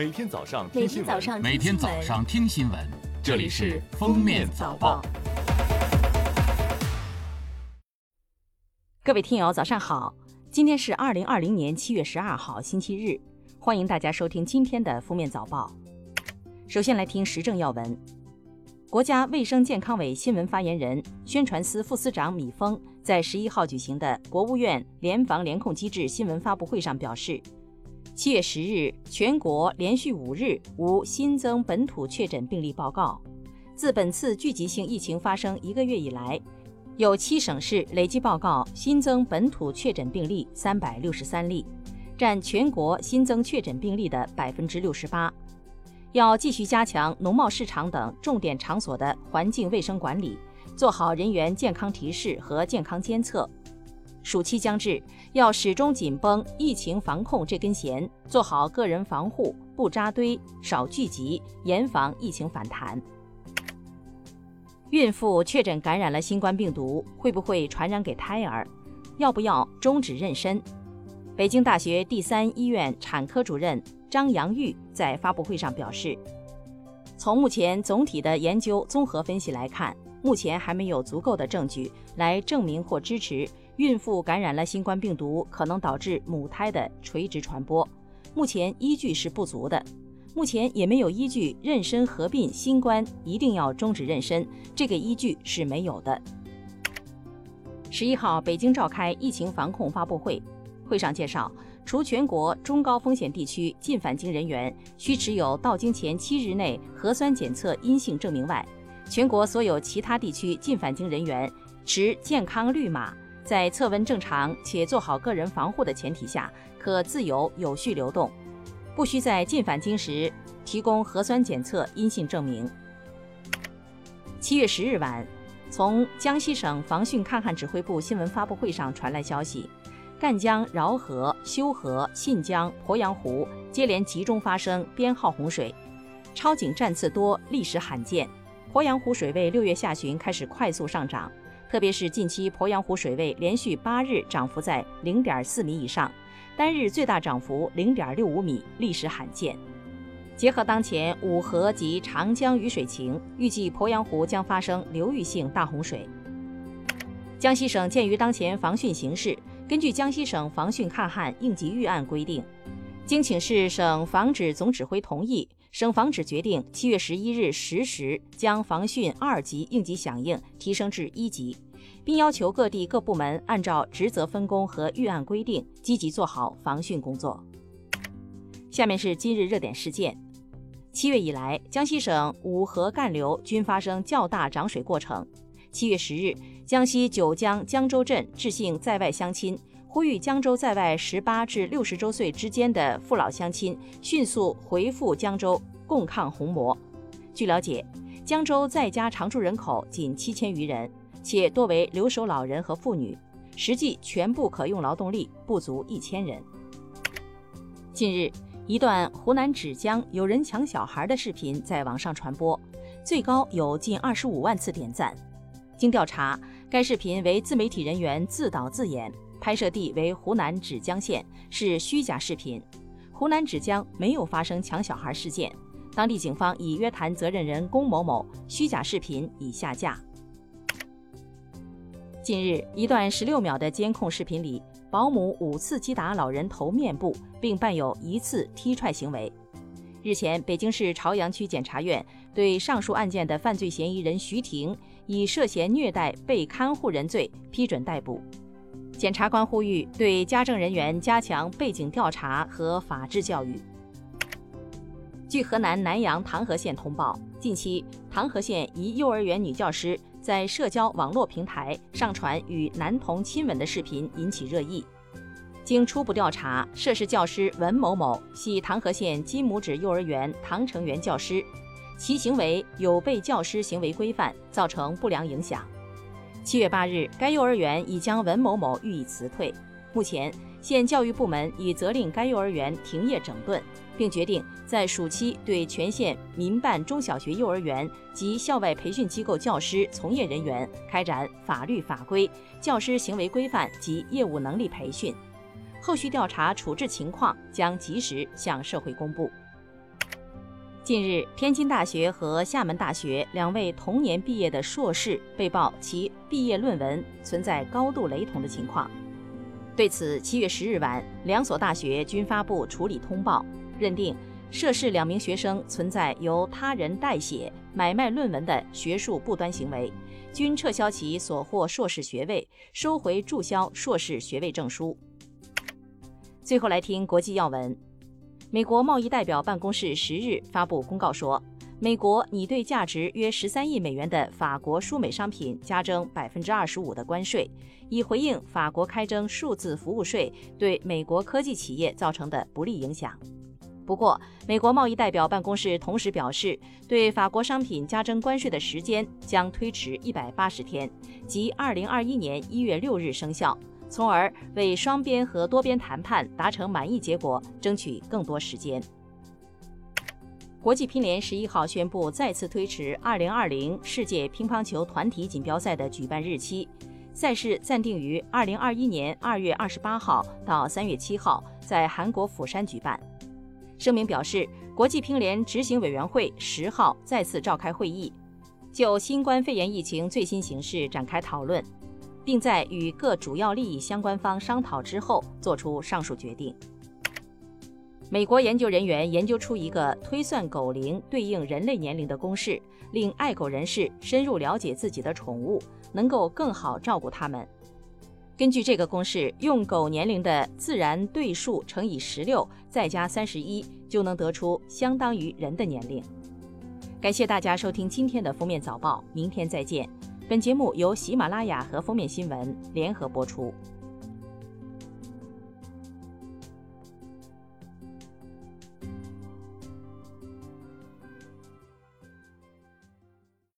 每天早上每听新闻，天早上每天早上听新闻，这里是《封面早报》。各位听友，早上好！今天是二零二零年七月十二号，星期日，欢迎大家收听今天的《封面早报》。首先来听时政要闻。国家卫生健康委新闻发言人、宣传司副司长米峰在十一号举行的国务院联防联控机制新闻发布会上表示，七月十日，全国连续五日无新增本土确诊病例报告。自本次聚集性疫情发生一个月以来，有七省市累计报告新增本土确诊病例三百六十三例，占全国新增确诊病例的百分之六十八。要继续加强农贸市场等重点场所的环境卫生管理，做好人员健康提示和健康监测。暑期将至，要始终紧绷疫情防控这根弦，做好个人防护，不扎堆、少聚集，严防疫情反弹。孕妇确诊感染了新冠病毒，会不会传染给胎儿？要不要终止妊娠？北京大学第三医院产科主任张阳玉在发布会上表示，从目前总体的研究综合分析来看，目前还没有足够的证据来证明或支持孕妇感染了新冠病毒可能导致母胎的垂直传播，目前依据是不足的。目前也没有依据妊娠合并新冠一定要终止妊娠，这个依据是没有的。十一号，北京召开疫情防控发布会，会上介绍，除全国中高风险地区进返京人员需持有到京前七日内核酸检测阴性证明外，全国所有其他地区进返京人员持健康绿码，在测温正常且做好个人防护的前提下，可自由有序流动。不需在进返京时提供核酸检测阴性证明。七月十日晚，从江西省防汛抗旱指挥部新闻发布会上传来消息，赣江饶河、修河、信江、鄱阳湖接连集中发生编号洪水，超警站次多，历史罕见。鄱阳湖水位六月下旬开始快速上涨，特别是近期鄱阳湖水位连续八日涨幅在零点四米以上。单日最大涨幅零点六五米，历史罕见。结合当前五河及长江雨水情，预计鄱阳湖将发生流域性大洪水。江西省鉴于当前防汛形势，根据江西省防汛抗旱应急预案规定，经请示省防指总指挥同意，省防指决定七月十一日十时将防汛二级应急响应提升至一级。并要求各地各部门按照职责分工和预案规定，积极做好防汛工作。下面是今日热点事件：七月以来，江西省五河干流均发生较大涨水过程。七月十日，江西九江江州镇致信在外乡亲，呼吁江州在外十八至六十周岁之间的父老乡亲迅速回复江州，共抗洪魔。据了解，江州在家常住人口仅七千余人。且多为留守老人和妇女，实际全部可用劳动力不足一千人。近日，一段湖南芷江有人抢小孩的视频在网上传播，最高有近二十五万次点赞。经调查，该视频为自媒体人员自导自演，拍摄地为湖南芷江县，是虚假视频。湖南芷江没有发生抢小孩事件，当地警方已约谈责任人龚某某，虚假视频已下架。近日，一段十六秒的监控视频里，保姆五次击打老人头面部，并伴有一次踢踹行为。日前，北京市朝阳区检察院对上述案件的犯罪嫌疑人徐婷以涉嫌虐待被看护人罪批准逮捕。检察官呼吁对家政人员加强背景调查和法治教育。据河南南阳唐河县通报，近期唐河县一幼儿园女教师。在社交网络平台上传与男童亲吻的视频引起热议。经初步调查，涉事教师文某某系唐河县金拇指幼儿园唐成元教师，其行为有悖教师行为规范，造成不良影响。七月八日，该幼儿园已将文某某予以辞退。目前，县教育部门已责令该幼儿园停业整顿。并决定在暑期对全县民办中小学、幼儿园及校外培训机构教师从业人员开展法律法规、教师行为规范及业务能力培训，后续调查处置情况将及时向社会公布。近日，天津大学和厦门大学两位同年毕业的硕士被曝其毕业论文存在高度雷同的情况。对此，七月十日晚，两所大学均发布处理通报，认定涉事两名学生存在由他人代写、买卖论文的学术不端行为，均撤销其所获硕士学位，收回注销硕士学位证书。最后来听国际要闻。美国贸易代表办公室十日发布公告说，美国拟对价值约十三亿美元的法国输美商品加征百分之二十五的关税，以回应法国开征数字服务税对美国科技企业造成的不利影响。不过，美国贸易代表办公室同时表示，对法国商品加征关税的时间将推迟一百八十天，即二零二一年一月六日生效。从而为双边和多边谈判达成满意结果争取更多时间。国际乒联十一号宣布再次推迟二零二零世界乒乓球团体锦标赛的举办日期，赛事暂定于二零二一年二月二十八号到三月七号在韩国釜山举办。声明表示，国际乒联执行委员会十号再次召开会议，就新冠肺炎疫情最新形势展开讨论。并在与各主要利益相关方商讨之后作出上述决定。美国研究人员研究出一个推算狗龄对应人类年龄的公式，令爱狗人士深入了解自己的宠物，能够更好照顾它们。根据这个公式，用狗年龄的自然对数乘以十六，再加三十一，就能得出相当于人的年龄。感谢大家收听今天的封面早报，明天再见。本节目由喜马拉雅和封面新闻联合播出。